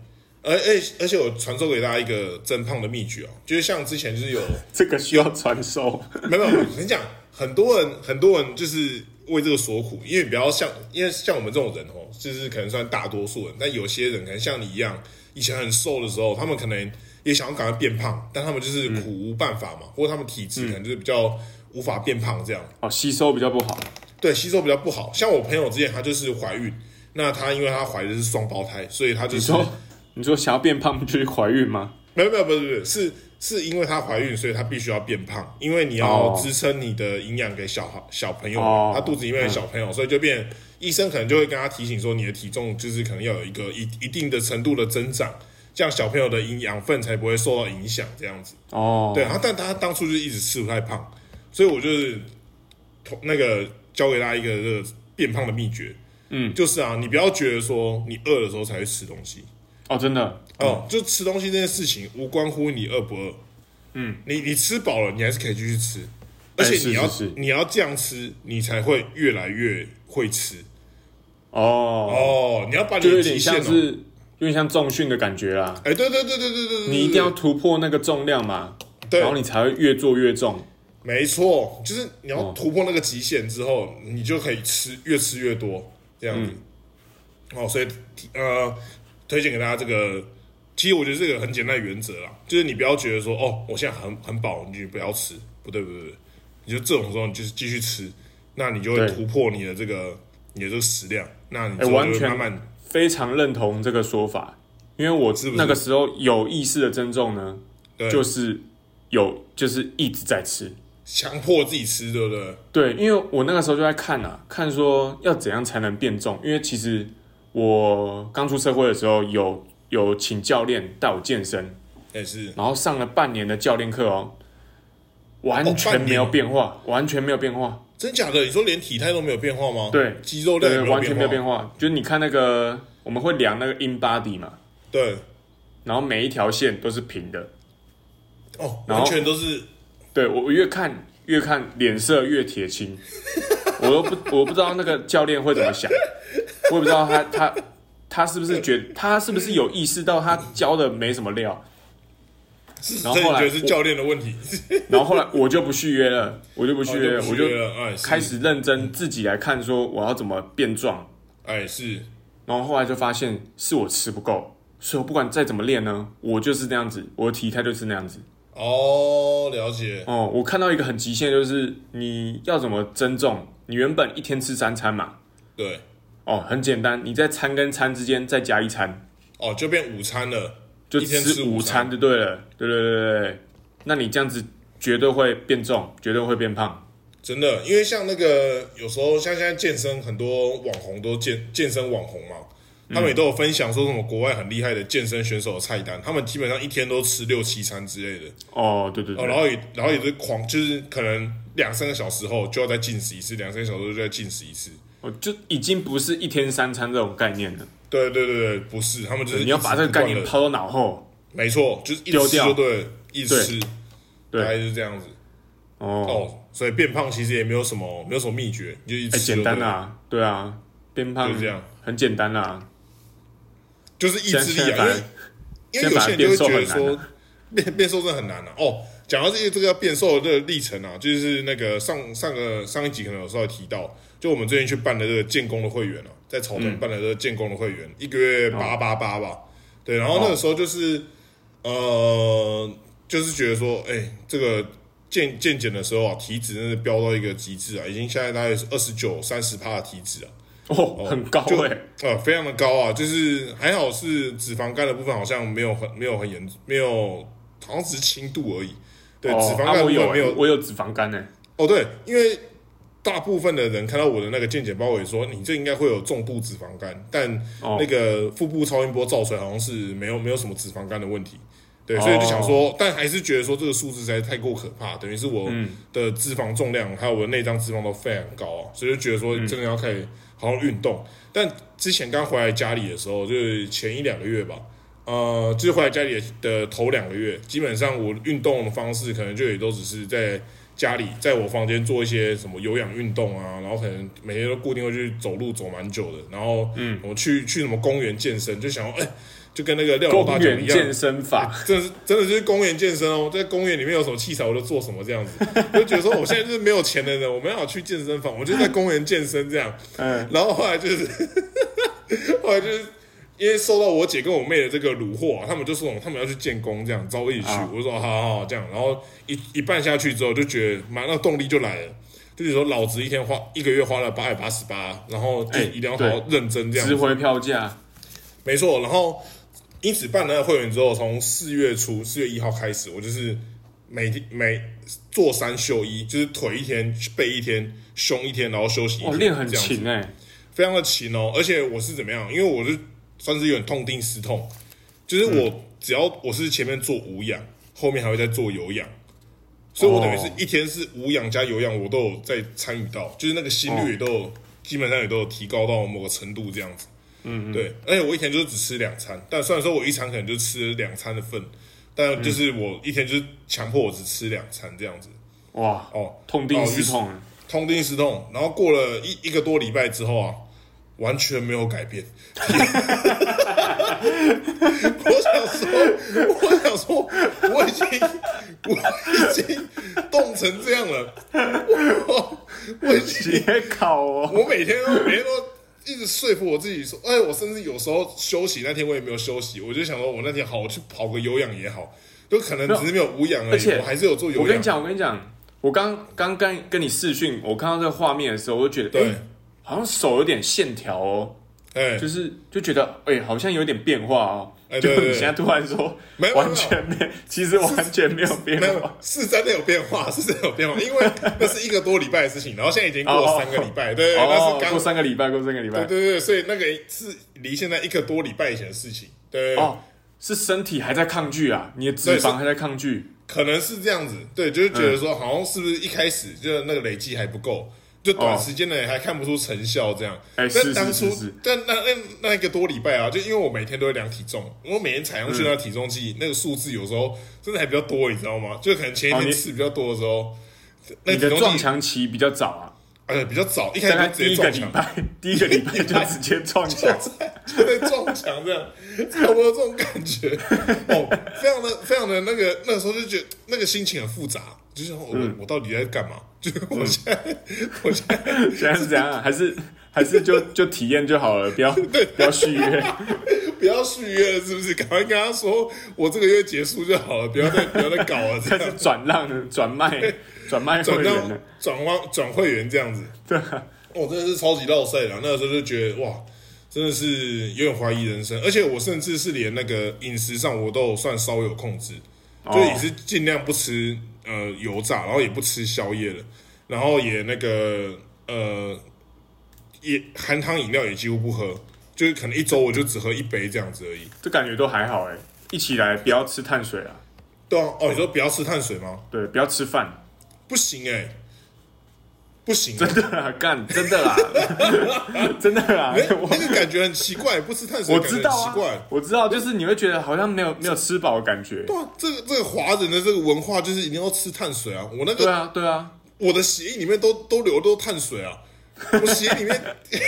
而而而且我传授给大家一个增胖的秘诀哦，就是像之前就是有 这个需要传授。没有没有，我跟你讲，很多人很多人就是为这个所苦，因为比较像，因为像我们这种人哦，就是可能算大多数人，但有些人可能像你一样，以前很瘦的时候，他们可能也想要赶快变胖，但他们就是苦无办法嘛，或者他们体质可能就是比较无法变胖这样。哦，吸收比较不好。对，吸收比较不好。像我朋友之前，她就是怀孕，那她因为她怀的是双胞胎，所以她就是你说想要变胖就是怀孕吗？没有没有不是不是是是因为她怀孕，所以她必须要变胖，因为你要哦支撑你的营养给小孩小朋友她肚子里面的小朋友，所以就变医生可能就会跟她提醒说，你的体重就是可能要有一个一一定的程度的增长，这样小朋友的营养分才不会受到影响，这样子。哦，对，然后但她当初就一直吃不太胖，所以我就是同那个教给大家一个这个变胖的秘诀。嗯，就是啊，你不要觉得说你饿的时候才会吃东西哦，真的。哦，就吃东西这件事情无关乎你饿不饿，嗯，你你吃饱了，你还是可以继续吃，而且你要你要这样吃，你才会越来越会吃。哦，哦。你要把你就有的极限哦，点像是有点像重训的感觉啦。哎，对对对对对对对，你一定要突破那个重量嘛，对。然后你才会越做越重。没错，就是你要哦突破那个极限之后，你就可以吃越吃越多这样子。嗯。哦，所以呃，推荐给大家这个，其实我觉得这个很简单的原则啦，就是你不要觉得说哦，我现在很很饱，你就不要吃，不对不对不对，你就这种时候你就是继续吃，那你就会突破你的这个你的这个食量，那你就完全慢慢非常认同这个说法，因为我是不是那个时候有意识的增重呢，对，就是有就是一直在吃。强迫自己吃，对不对？对，因为我那个时候就在看啊，看说要怎样才能变重。因为其实我刚出社会的时候有有请教练带我健身，也是然后上了半年的教练课哦，完哦全没有变化，完全没有变化。真假的？你说连体态都没有变化吗？对肌肉量完全没有变化。就是你看那个，我们会量那个 in body 嘛，对，然后每一条线都是平的。哦，完全都是对我我越看越看脸色越铁青，我都不我不知道那个教练会怎么想，我也不知道他他他是不是觉他是不是有意识到他教的没什么料，然后后来是教练的问题？然后后来我就不续约了，我就不续约了，我就开始认真自己来看说我要怎么变壮，哎是然后后来就发现是我吃不够，所以我不管再怎么练呢，我就是那样子，我的体态就是那样子。哦，了解，哦，我看到一个很极限，就是你要怎么增重？你原本一天吃三餐嘛，对，哦，很简单，你在餐跟餐之间再加一餐，哦，就变午餐了，就一天吃午午餐餐就对了。对对对对对，那你这样子绝对会变重，绝对会变胖。真的，因为像那个有时候像现在健身很多网红都健健身网红嘛，他们也都有分享说什么国外很厉害的健身选手的菜单，他们基本上一天都吃六七餐之类的，哦，对对哦，然后也然后也是狂，就是可能两三个小时后就要再进食一次，两三个小时后就再进食一次。哦，就已经不是一天三餐这种概念了，对对对对，不是，他们就是你要把这个概念抛到脑后。没错，就是一直吃对了，一直对吃，对大概就是这样子。哦，哦，所以变胖其实也没有什么没有什么秘诀，你就一直哎，吃就简单啊，对啊，变胖就这样，很简单啦。就是意志力啊，因为因为有些人就会觉得说变变变瘦真的很难啊。哦，讲到这些这个要变瘦的这个历程啊，就是那个上上个上一集可能有稍微提到，就我们最近去办的这个建工的会员啊，在草屯办的这个建工的会员，一个月八八八吧，对，然后那个时候就是呃，就是觉得说，哎，这个。健健检的时候啊，体脂真的飙到一个极致啊，已经现在大概是二十九、三十帕的体脂啊，哦，很高就哎，呃，非常的高啊，就是还好是脂肪肝的部分好像没有很没有很严，没有好像只是轻度而已。对，哦脂肪肝我有。我有脂肪肝哎，哦，对，因为大部分的人看到我的那个健检包，也说你这应该会有重度脂肪肝，但哦那个腹部超音波照出来好像是没有没有什么脂肪肝的问题。对，哦所以就想说，但还是觉得说这个数字实在太过可怕，等于是我的脂肪重量还有我的内脏脂肪都非常高啊，所以就觉得说真的要开始好好运动。但之前刚回来家里的时候，就是前一两个月吧，呃，就是回来家里的头两个月，基本上我运动的方式可能就也都只是在家里，在我房间做一些什么有氧运动啊，然后可能每天都固定会去走路走蛮久的，然后嗯，我去去什么公园健身，就想要哎、就跟那个廖老大一样，园健身法，真的是真的就是公园健身哦，在公园里面有什么器材我就做什么这样子，就觉得说我现在就是没有钱的人，我没有去健身房，我就在公园健身这样。嗯，然后后来就是，后来就是因为受到我姐跟我妹的这个虏获、啊，他们就说他们要去建工这样，找我一起去，啊我就说好好好这样，然后一一办下去之后就觉得马上动力就来了。就是说，老子一天花一个月花了八百八十八，然后就哎一定要好好认真这样子。值回票价，没错，然后因此办了那个会员之后，从四月初四月一号开始，我就是每天每做三休一，就是腿一天，背一天，胸一天，然后休息一哇，天，练很勤哎，非常的勤哦。而且我是怎么样？因为我是算是有点痛定思痛，就是我只要我是前面做无氧，后面还会再做有氧。所以我等于是哦一天是无氧加有氧，我都有在参与到，就是那个心率也都有，基本上也都有提高到某个程度这样子。嗯，对，而且我一天就是只吃两餐，但虽然说我一餐可能就吃两餐的份，但就是我一天就是强迫我只吃两餐这样子。哇，哦，痛定思痛啊，痛定思痛，然后过了一一个多礼拜之后啊，完全没有改变。我想说，我想说，我已经我已经冻成这样了，我我已经写考哦，我每天都每天都一直说服我自己说，哎，我甚至有时候休息那天我也没有休息，我就想说我那天好，我去跑个有氧也好，都可能只是没有无氧而已，而且我还是有做有氧。我跟你讲，我跟你讲，我刚刚跟跟你视讯，我看到这个画面的时候，我就觉得，对哎，好像手有点线条哦，哎，就是就觉得，哎，好像有点变化哦。哎对对对就你现在突然说没有，完全没，其实完全没有变化。是真的有变化，是真的有变化，因为那是一个多礼拜的事情，然后现在已经过了三个礼拜，对那哦是，刚过三个礼拜，过三个礼拜对，对对，所以那个是离现在一个多礼拜以前的事情，对，哦，是身体还在抗拒啊，你的脂肪还在抗拒。可能是这样子，对，就是觉得说好像是不是一开始就那个累积还不够，就短时间内还看不出成效这样。但当初是是是，但那那那一个多礼拜啊，就因为我每天都会量体重，我每天采用去那个体重计，那个数字有时候真的还比较多，你知道吗？就可能前一天吃比较多的时候，那你的撞墙期比较早啊，哎比较早，一开始就直第接撞墙。一个礼拜，第一个礼拜就直接撞墙。就在撞墙这样，差不多这种感觉哦，非常的非常的那个那个时候就觉得那个心情很复杂，就是我、嗯我到底在干嘛？就是我现在、我现在 现在是怎样啊？还是还是就 就体验就好了，不要不要续约。不要续约了，是不是？赶快跟他说我这个月结束就好了，不要再不要再搞了，这样转让、转卖、转卖会转让员。转换转会员这样子，对啊，我、真的是超级绕赛的，那个时候就觉得哇。真的是有点怀疑人生，而且我甚至是连那个饮食上我都有算稍微有控制，就也是尽量不吃呃油炸，然后也不吃宵夜了，然后也那个呃也含糖饮料也几乎不喝，就是可能一周我就只喝一杯这样子而已。这感觉都还好哎。一起来不要吃碳水啊，对啊，哦，你说不要吃碳水吗？对，不要吃饭，不行哎、不行、欸，真的啊，干，真的啦，真的啦那个感觉很奇怪，不吃碳水我知道奇怪。，我知道，就是你会觉得好像没有没有吃饱的感觉。对啊，这个这个华人的这个文化就是一定要吃碳水啊！我那个对啊，对啊，我的血液里面都都流都碳水啊，我血液里面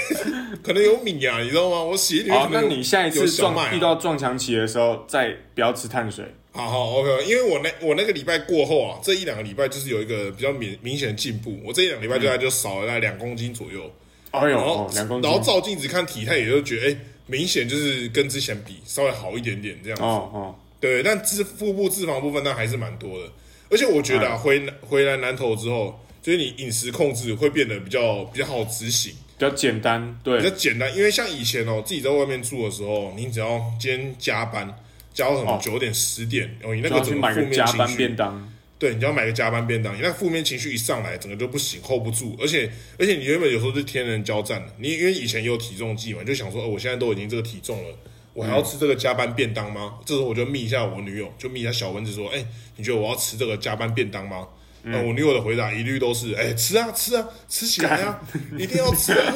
可能有米啊，你知道吗？我血液里面好，可能有那你下一次有小麦、啊、撞遇到撞墙期的时候，再不要吃碳水。好好 OK，因为我那我那个礼拜过后啊，这一两个礼拜就是有一个比较明明显的进步，我这一两个礼拜就大概就少了大概两公斤左右，哎呦，然后哦两公斤。然后照镜子看体态，也就觉得哎、明显就是跟之前比稍微好一点点这样子。哦哦，对，但脂腹部脂肪部分那还是蛮多的，而且我觉得啊，回回来南投之后，就是你饮食控制会变得比较比较好执行，比较简单，对。比较对，简单。因为像以前哦，自己在外面住的时候，你只要今天加班，加到什么哦九点十点，哦，你那个怎么负面情绪班便，当。对，你要买个加班便当，你那负面情绪一上来，整个就不行，hold 不住。而且而且你原本有时候是天人交战的，你因为以前也有体重计嘛，就想说，哦，我现在都已经这个体重了。我还要吃这个加班便当吗？这时候我就密一下我女友，就密一下小蚊子说：“哎、你觉得我要吃这个加班便当吗？”那、我女友的回答一律都是：“哎、吃啊，吃啊，吃起来啊，一定要吃啊！”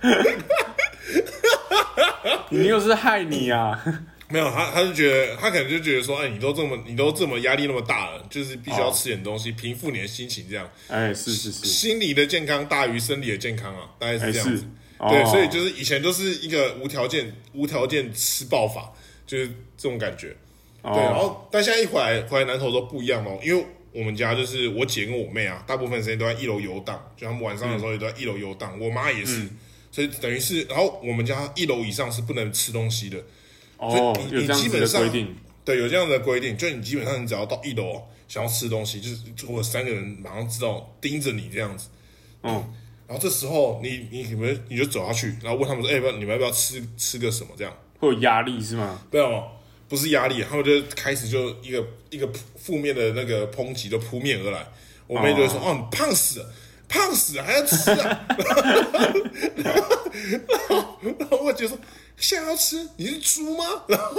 你又是害你啊！没有，他他就觉得他可能就觉得说：“哎、你都这么你都这么压力那么大了，就是必须要吃点东西，平复你的心情，这样。哎，是是是，心理的健康大于生理的健康啊，大概是这样子。，对，哦。所以就是以前都是一个无条件、无条件吃爆法，就是这种感觉。对，然哦，后但现在一回来回来南头都不一样哦，因为我们家就是我姐跟我妹啊，大部分时间都在一楼游荡，就他们晚上的时候也都在一楼游荡，我妈也是，所以等于是，然后我们家一楼以上是不能吃东西的，哦，所以你有这样子你基本上的规定，对，有这样的规定，就你基本上你只要到一楼想要吃东西，就是我三个人马上知道盯着你这样子，嗯，然后这时候你你你们你就走下去，然后问他们说，哎、不，你们要不要吃吃个什么这样？会有压力是吗？没有，不是压力，他们就开始就一个一个负面的那个抨击就扑面而来。我妹就会说：“哦，你胖死了，胖死了还要吃啊！”然后然后我姐说：“现在要吃，你是猪吗？”然后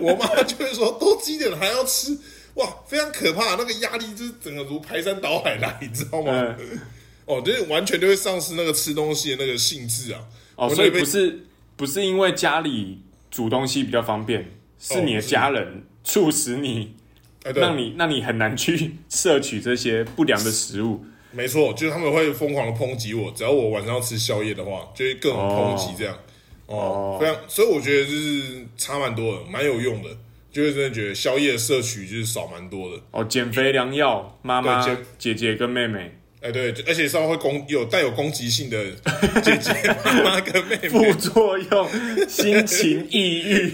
我妈就会说：“都几点了还要吃？”哇，非常可怕，那个压力就是整个如排山倒海来，你知道吗？嗯，哦，就是完全就会丧失那个吃东西的那个兴致啊。哦，所以不是不是因为家里煮东西比较方便，是你的家人促使你让你让你很难去摄取这些不良的食物。没错，就是他们会疯狂的抨击我，只要我晚上要吃宵夜的话，就会各种抨击这样。哦哦，非常，所以我觉得就是差蛮多的，蛮有用的。就是真的觉得宵夜摄取就是少蛮多的。哦，减肥良药，妈妈、姐姐跟妹妹，哎，对，而且稍微会攻有带有攻击性的姐姐、妈妈跟妹妹副，作用，心情抑郁。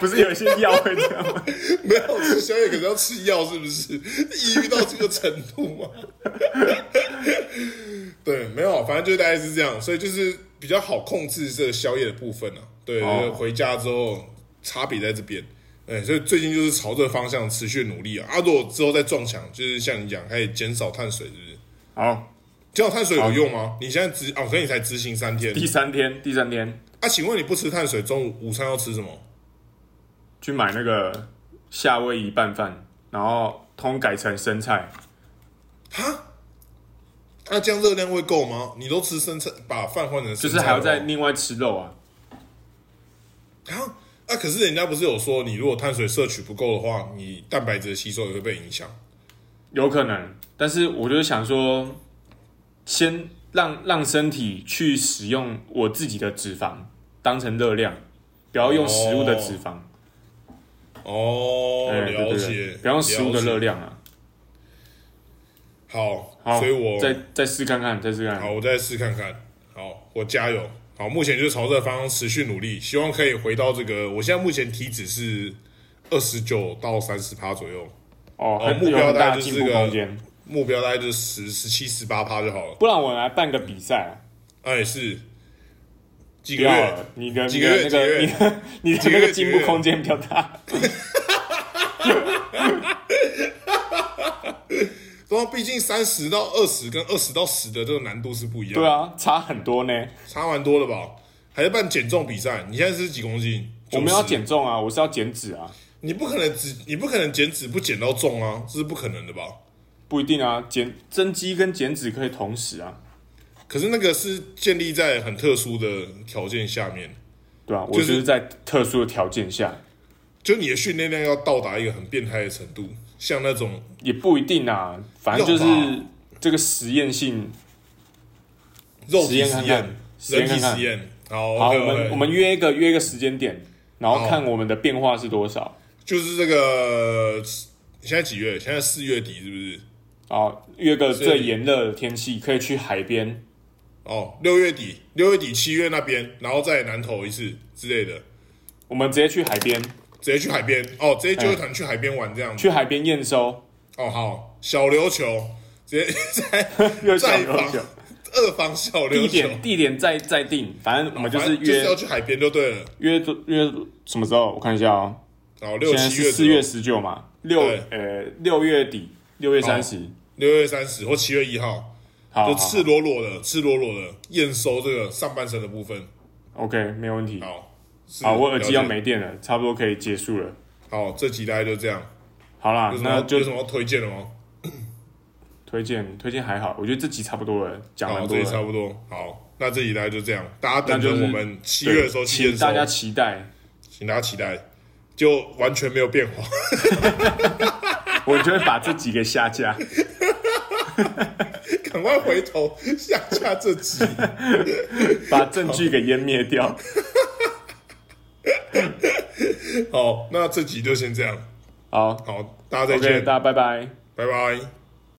不是有一些药会这样吗？没有吃宵夜，可是要吃药，是不是？抑郁到这个程度吗？对，没有，反正就大概是这样，所以就是比较好控制这个宵夜的部分啊。对，哦就是回家之后差别在这边。对，所以最近就是朝这个方向持续努力啊。啊，如果之后再撞墙，就是像你讲，可以减少碳水，是不是？好，减少碳水有用吗？你现在执哦，所以你才执行三天第三天，第三天啊？请问你不吃碳水，中午午餐要吃什么？去买那个夏威夷拌饭，然后通改成生菜。哈？那这样热量会够吗？你都吃生菜，把饭换成生菜就是还要再另外吃肉啊。啊？啊！可是人家不是有说，你如果碳水摄取不够的话，你蛋白质的吸收也会被影响。有可能，但是我就是想说，先让让身体去使用我自己的脂肪当成热量，不要用食物的脂肪。哦，哎对对了解对，，不要用食物的热。量啊。好，好，所以我再再试看看，再试看看。好，我再试看看。好，我加油。好，目前就是朝这个方向持续努力，希望可以回到这个。我现在目前体脂是二十九到三十趴左右，哦，哦目标大概就是这个。目标大概就是十、十七、十八趴就好了。不然我来办个比赛啊。哎，是几不个月？你的几你的那个你的 你的那个进步空间比较大。对啊，毕竟三十到二十跟二十到十的这个难度是不一样的。对啊，差很多呢。差蛮多的吧？还是办减重比赛？你现在是几公斤？我们要90，减重啊，我是要减脂啊，你不可能只，你不可能减脂不减到重啊，这是不可能的吧？不一定啊，减增肌跟减脂可以同时啊，可是那个是建立在很特殊的条件下面，对吧、啊？我就就是是在特殊的条件下，就你的训练量要到达一个很变态的程度，像那种也不一定啊，反正就是这个实验性。肉体实验实验、人体实验。好我们我们约一个约一个时间点，然后看我们的变化是多少。就是这个现在几月？现在四月底是不是？好，约个最炎热的天气，可以去海边。哦，六月底，六月底七月那边，然后再南投一次之类的，我们直接去海边，直接去海边哦，直接就一团去海边玩这样。子。去海边验收，哦，好，小琉球直接 在又小再访琉球。二房小琉球，地点地点再再定，反正我们就是约反正就是要去海边就对了。约约什么时候？我看一下哦，然后六现在七月左右。是四月十九嘛，六对。呃六月底，六月三十，六月三十或七月一号，好，就赤裸裸的、赤裸裸的验收这个上半身的部分。OK，没有问题。好，是好，我耳机要。了解没电了，差不多可以结束了。好，这集大概就这样。好啦有，什么那就有什么要推荐的吗？推荐推荐还好，我觉得这集差不多了，讲好，蛮多这集差了。不多。好，那这集大概就这样，大家等着那就是我们七月的时候去验收请大，家期待。请大家期待。就完全没有变化。我就会把这集给下架。赶快回头 下架这集。把证据给湮灭掉。好，那这集就先这样。好好，大家再见，大家拜拜。拜拜。